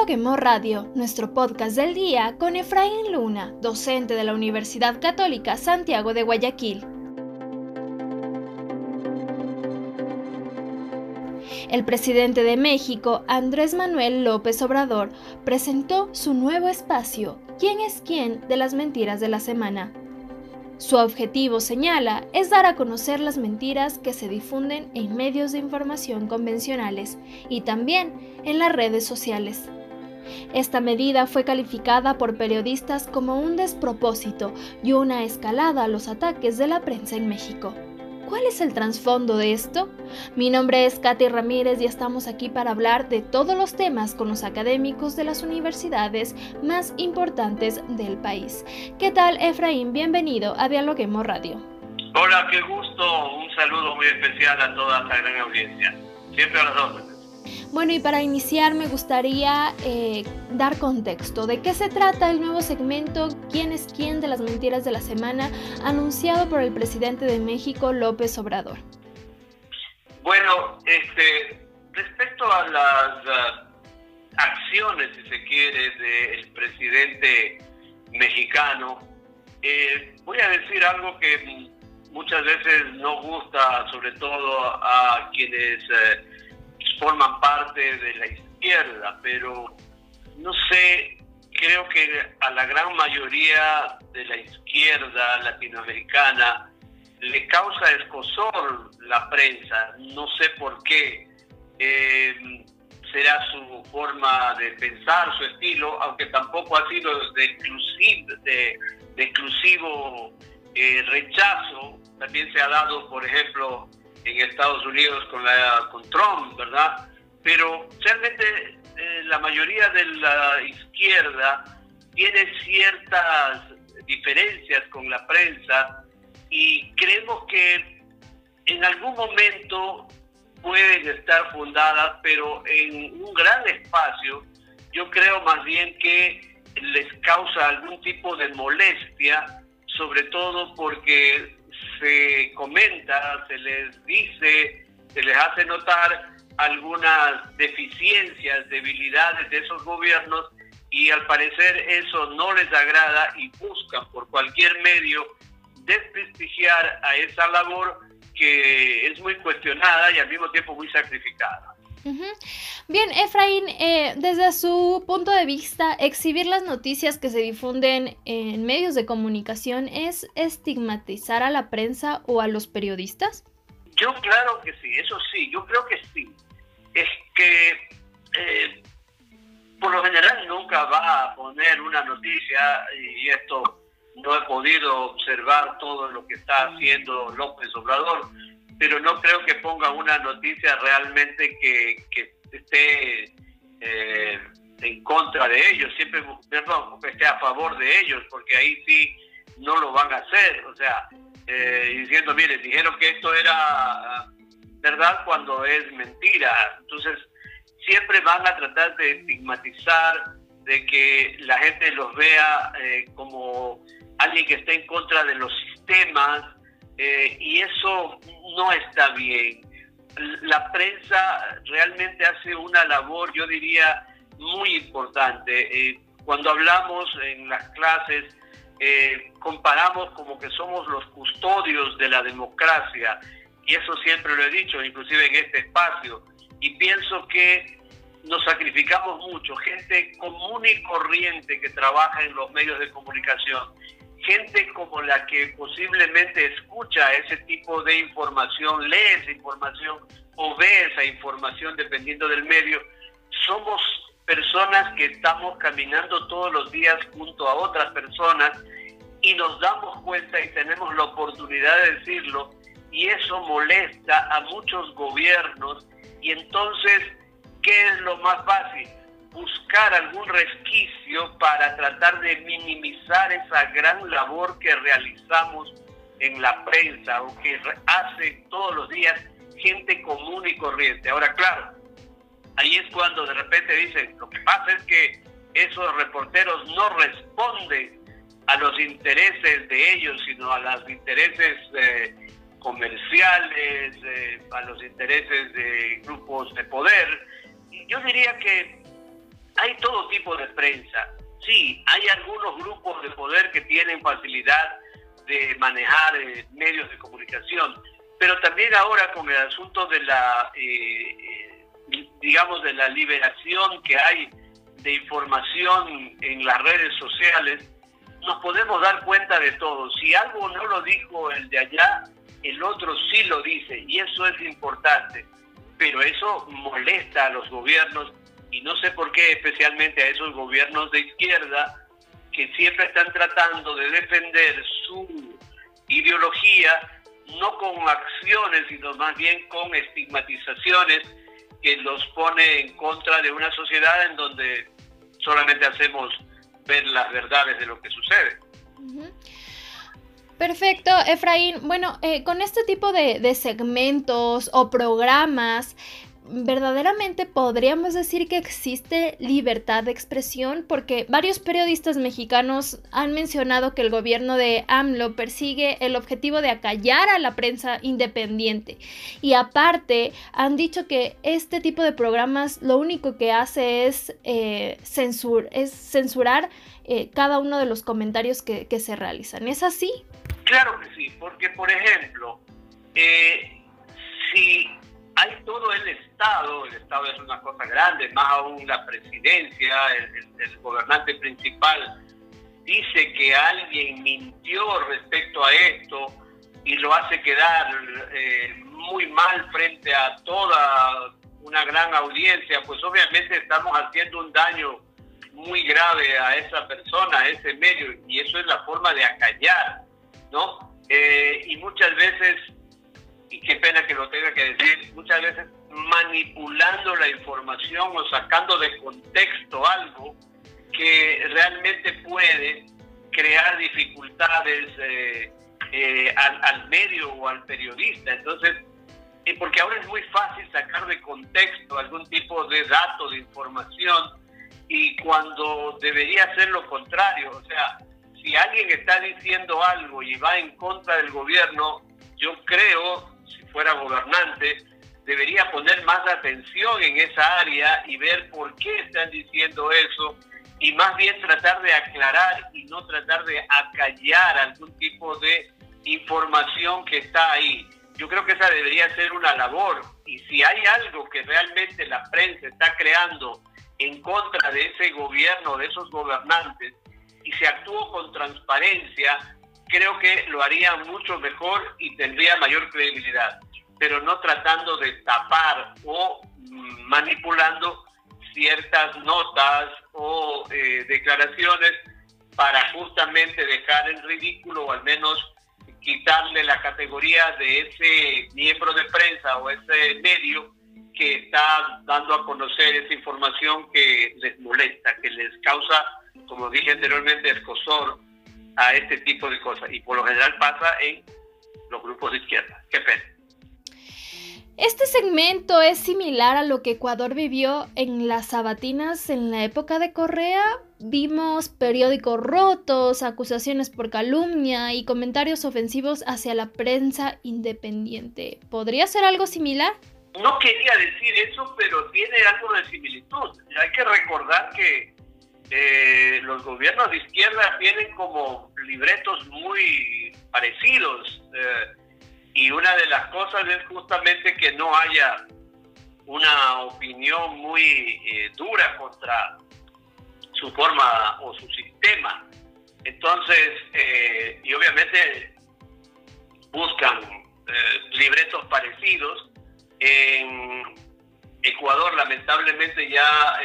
Dialoguemos Radio, nuestro podcast del día con Efraín Luna, docente de la Universidad Católica Santiago de Guayaquil. El presidente de México, Andrés Manuel López Obrador, presentó su nuevo espacio, ¿Quién es quién? de las mentiras de la semana. Su objetivo, señala, es dar a conocer las mentiras que se difunden en medios de información convencionales y también en las redes sociales. Esta medida fue calificada por periodistas como un despropósito y una escalada a los ataques de la prensa en México. ¿Cuál es el trasfondo de esto? Mi nombre es Katy Ramírez y estamos aquí para hablar de todos los temas con los académicos de las universidades más importantes del país. ¿Qué tal, Efraín? Bienvenido a Dialoguemos Radio. Hola, qué gusto. Un saludo muy especial a toda esta gran audiencia. Siempre a las dos. Bueno, y para iniciar me gustaría eh, dar contexto. ¿De qué se trata el nuevo segmento ¿Quién es quién de las mentiras de la semana anunciado por el presidente de México, López Obrador? Bueno, este, respecto a las uh, acciones, si se quiere, del presidente mexicano, eh, voy a decir algo que muchas veces no gusta, sobre todo a quienes... Eh, forman parte de la izquierda, pero no sé, creo que a la gran mayoría de la izquierda latinoamericana le causa escosor la prensa, no sé por qué. Eh, será su forma de pensar, su estilo, aunque tampoco ha sido de, exclusivo, de, eh, rechazo. También se ha dado, por ejemplo, en Estados Unidos con, la, con Trump, ¿verdad? Pero realmente eh, la mayoría de la izquierda tiene ciertas diferencias con la prensa y creemos que en algún momento pueden estar fundadas, pero en un gran espacio yo creo más bien que les causa algún tipo de molestia, sobre todo porque se comenta, se les dice, se les hace notar algunas deficiencias, debilidades de esos gobiernos y al parecer eso no les agrada y buscan por cualquier medio desprestigiar a esa labor que es muy cuestionada y al mismo tiempo muy sacrificada. Bien, Efraín, eh, desde su punto de vista, exhibir las noticias que se difunden en medios de comunicación es estigmatizar a la prensa o a los periodistas? Yo claro que sí, eso sí, yo creo que sí. Es que eh, por lo general nunca va a poner una noticia y esto no he podido observar todo lo que está haciendo López Obrador pero no creo que ponga una noticia realmente que, esté eh, en contra de ellos, siempre, perdón, que esté a favor de ellos, porque ahí sí no lo van a hacer, o sea, eh, diciendo, mire, dijeron que esto era verdad cuando es mentira, entonces siempre van a tratar de estigmatizar, de que la gente los vea eh, como alguien que está en contra de los sistemas, y eso no está bien. La prensa realmente hace una labor, yo diría, muy importante. Eh, cuando hablamos en las clases, eh, comparamos como que somos los custodios de la democracia, y eso siempre lo he dicho, inclusive en este espacio, y pienso que nos sacrificamos mucho, gente común y corriente que trabaja en los medios de comunicación, gente como la que posiblemente escucha ese tipo de información, lee esa información o ve esa información dependiendo del medio, somos personas que estamos caminando todos los días junto a otras personas y nos damos cuenta y tenemos la oportunidad de decirlo y eso molesta a muchos gobiernos y entonces, ¿qué es lo más fácil? Buscar algún resquicio para tratar de minimizar esa gran labor que realizamos en la prensa o que hace todos los días gente común y corriente. Ahora, claro, ahí es cuando de repente dicen, lo que pasa es que esos reporteros no responden a los intereses de ellos, sino a los intereses eh, comerciales, eh, a los intereses de grupos de poder. Y yo diría que hay todo tipo de prensa. Sí, hay algunos grupos de poder que tienen facilidad de manejar eh, medios de comunicación, pero también ahora con el asunto de la, eh, eh, digamos, de la liberación que hay de información en las redes sociales, nos podemos dar cuenta de todo. Si algo no lo dijo el de allá, el otro sí lo dice, y eso es importante. Pero eso molesta a los gobiernos, y no sé por qué especialmente a esos gobiernos de izquierda que siempre están tratando de defender su ideología no con acciones, sino más bien con estigmatizaciones que los pone en contra de una sociedad en donde solamente hacemos ver las verdades de lo que sucede. Perfecto, Efraín. Bueno, eh, con este tipo de, de segmentos o programas, verdaderamente podríamos decir que existe libertad de expresión porque varios periodistas mexicanos han mencionado que el gobierno de AMLO persigue el objetivo de acallar a la prensa independiente y aparte han dicho que este tipo de programas lo único que hace es, eh, es censurar eh, cada uno de los comentarios que, se realizan. ¿Es así? Claro que sí, porque por ejemplo, eh, si hay todo el Estado, el Estado es una cosa grande, más aún la presidencia, el, gobernante principal dice que alguien mintió respecto a esto y lo hace quedar eh, muy mal frente a toda una gran audiencia, pues obviamente estamos haciendo un daño muy grave a esa persona, a ese medio, y eso es la forma de acallar, ¿no? Eh, y muchas veces y qué pena que lo tenga que decir, muchas veces manipulando la información o sacando de contexto algo que realmente puede crear dificultades eh, eh, al, medio o al periodista. Entonces, porque ahora es muy fácil sacar de contexto algún tipo de dato, de información, y cuando debería ser lo contrario, o sea, si alguien está diciendo algo y va en contra del gobierno, yo creo fuera gobernante, debería poner más atención en esa área y ver por qué están diciendo eso y más bien tratar de aclarar y no tratar de acallar algún tipo de información que está ahí. Yo creo que esa debería ser una labor y si hay algo que realmente la prensa está creando en contra de ese gobierno, de esos gobernantes, y se actuó con transparencia, creo que lo haría mucho mejor y tendría mayor credibilidad, pero no tratando de tapar o mm, manipulando ciertas notas o eh, declaraciones para justamente dejar en ridículo o al menos quitarle la categoría de ese miembro de prensa o ese medio que está dando a conocer esa información que les molesta, que les causa, como dije anteriormente, escosor a este tipo de cosas. Y por lo general pasa en los grupos de izquierda. Qué pena. Este segmento es similar a lo que Ecuador vivió en las sabatinas en la época de Correa. Vimos periódicos rotos, acusaciones por calumnia y comentarios ofensivos hacia la prensa independiente. ¿Podría ser algo similar? No quería decir eso, pero tiene algo de similitud. Hay que recordar que eh, los gobiernos de izquierda tienen como libretos muy parecidos eh, y una de las cosas es justamente que no haya una opinión muy eh, dura contra su forma o su sistema. Entonces, y obviamente buscan libretos parecidos. En Ecuador, lamentablemente, ya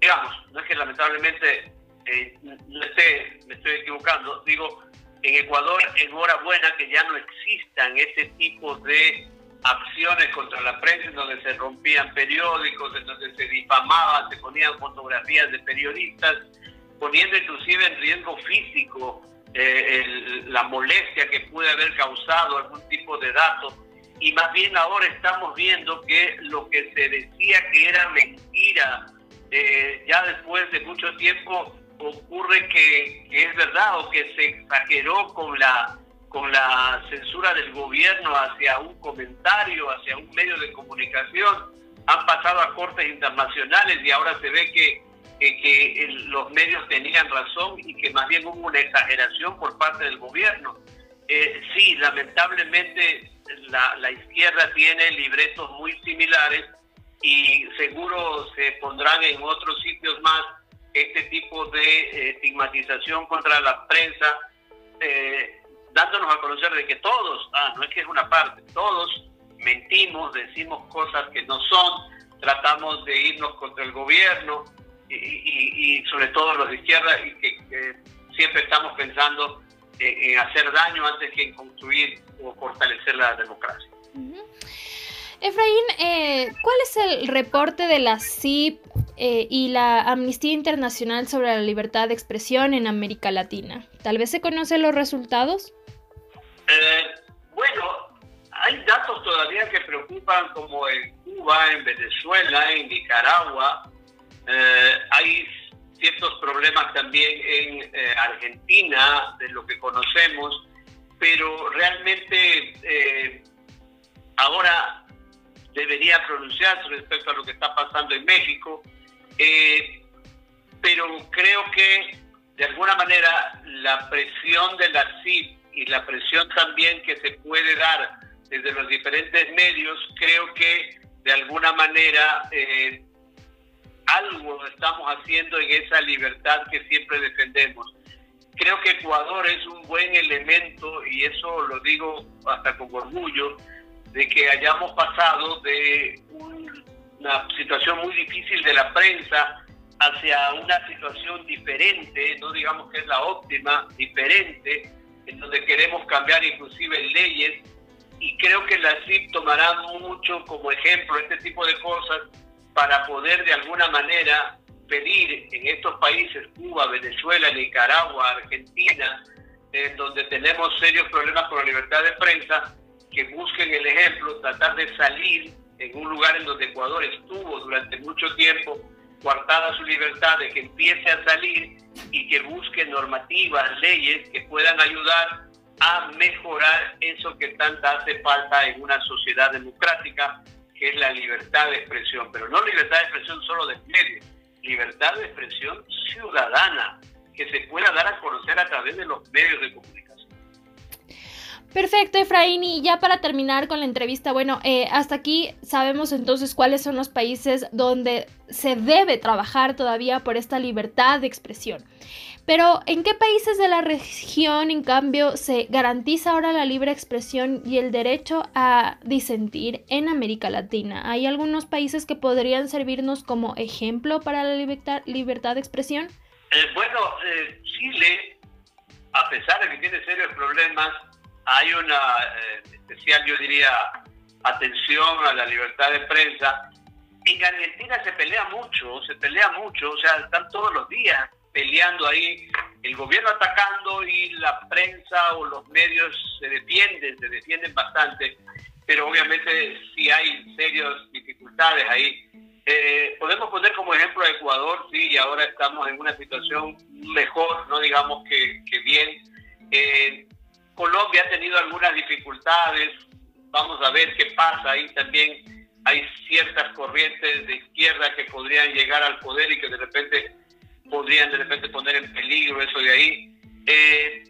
digamos, no es que lamentablemente eh, no esté, me estoy equivocando, digo, en Ecuador, enhorabuena que ya no existan ese tipo de acciones contra la prensa en donde se rompían periódicos, en donde se difamaban, se ponían fotografías de periodistas, poniendo inclusive en riesgo físico eh, la molestia que puede haber causado algún tipo de dato. Y más bien ahora estamos viendo que lo que se decía que era mentira eh, ya después de mucho tiempo ocurre que, es verdad o que se exageró con la con la censura del gobierno hacia un comentario, hacia un medio de comunicación han pasado a cortes internacionales y ahora se ve que, que, los medios tenían razón y que más bien hubo una exageración por parte del gobierno. Eh, sí, lamentablemente la, la izquierda tiene libretos muy similares y seguro se pondrán en otros sitios más este tipo de eh, estigmatización contra la prensa, eh, dándonos a conocer de que todos, ah, no es que es una parte, todos mentimos, decimos cosas que no son, tratamos de irnos contra el gobierno y, sobre todo los de izquierda y que, siempre estamos pensando en hacer daño antes que en construir o fortalecer la democracia. Efraín, eh, ¿cuál es el reporte de la CIP eh, y la Amnistía Internacional sobre la libertad de expresión en América Latina? ¿Tal vez se conocen los resultados? Eh, bueno, hay datos todavía que preocupan como en Cuba, en Venezuela, en Nicaragua. hay ciertos problemas también en Argentina, de lo que conocemos, pero realmente ahora debería pronunciarse respecto a lo que está pasando en México, eh, pero creo que de alguna manera la presión de la CIP y la presión también que se puede dar desde los diferentes medios, creo que de alguna manera eh, algo estamos haciendo en esa libertad que siempre defendemos. Creo que Ecuador es un buen elemento y eso lo digo hasta con orgullo de que hayamos pasado de una situación muy difícil de la prensa hacia una situación diferente, no digamos que es la óptima, diferente, en donde queremos cambiar inclusive leyes y creo que la CIP tomará mucho como ejemplo este tipo de cosas para poder de alguna manera pedir en estos países, Cuba, Venezuela, Nicaragua, Argentina, en donde tenemos serios problemas con la libertad de prensa, que busquen el ejemplo, tratar de salir en un lugar en donde Ecuador estuvo durante mucho tiempo coartada su libertad, de que empiece a salir y que busque normativas, leyes que puedan ayudar a mejorar eso que tanta hace falta en una sociedad democrática, que es la libertad de expresión, pero no libertad de expresión solo de medios, libertad de expresión ciudadana, que se pueda dar a conocer a través de los medios de comunicación. Perfecto, Efraín. Y ya para terminar con la entrevista, bueno, eh, hasta aquí sabemos entonces cuáles son los países donde se debe trabajar todavía por esta libertad de expresión. Pero, ¿en qué países de la región, en cambio, se garantiza ahora la libre expresión y el derecho a disentir en América Latina? ¿Hay algunos países que podrían servirnos como ejemplo para la libertad, de expresión? Eh, bueno, eh, Chile, a pesar de que tiene serios problemas, hay una eh, especial, yo diría, atención a la libertad de prensa. En Argentina se pelea mucho, se pelea mucho, o sea, están todos los días peleando ahí, el gobierno atacando y la prensa o los medios se defienden, se defienden bastante, pero obviamente sí hay serias dificultades ahí. Eh, podemos poner como ejemplo a Ecuador, sí, y ahora estamos en una situación mejor, no digamos que, que bien. Eh, Colombia ha tenido algunas dificultades, vamos a ver qué pasa, ahí también hay ciertas corrientes de izquierda que podrían llegar al poder y que de repente podrían de repente poner en peligro eso de ahí. Eh,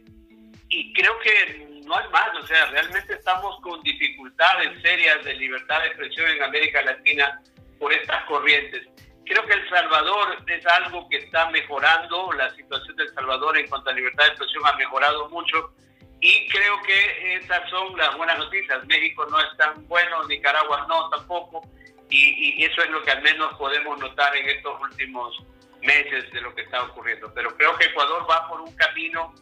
y creo que no hay más, o sea, realmente estamos con dificultades serias de libertad de expresión en América Latina por estas corrientes. Creo que El Salvador es algo que está mejorando, la situación de El Salvador en cuanto a libertad de expresión ha mejorado mucho, y creo que esas son las buenas noticias. México no es tan bueno, Nicaragua no tampoco. Y, eso es lo que al menos podemos notar en estos últimos meses de lo que está ocurriendo. Pero creo que Ecuador va por un camino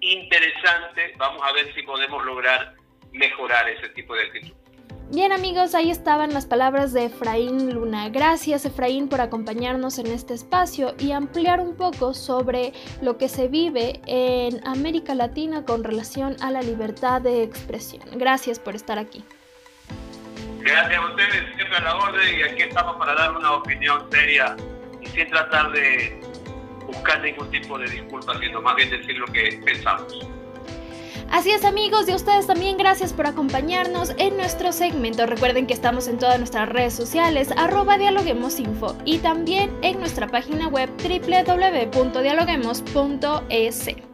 interesante. Vamos a ver si podemos lograr mejorar ese tipo de actitud. Bien amigos, ahí estaban las palabras de Efraín Luna. Gracias Efraín por acompañarnos en este espacio y ampliar un poco sobre lo que se vive en América Latina con relación a la libertad de expresión. Gracias por estar aquí. Gracias a ustedes, siempre a la orden y aquí estamos para dar una opinión seria y sin tratar de buscar ningún tipo de disculpas, sino más bien decir lo que pensamos. Así es amigos y a ustedes también gracias por acompañarnos en nuestro segmento. Recuerden que estamos en todas nuestras redes sociales arroba dialoguemosinfo y también en nuestra página web www.dialoguemos.es.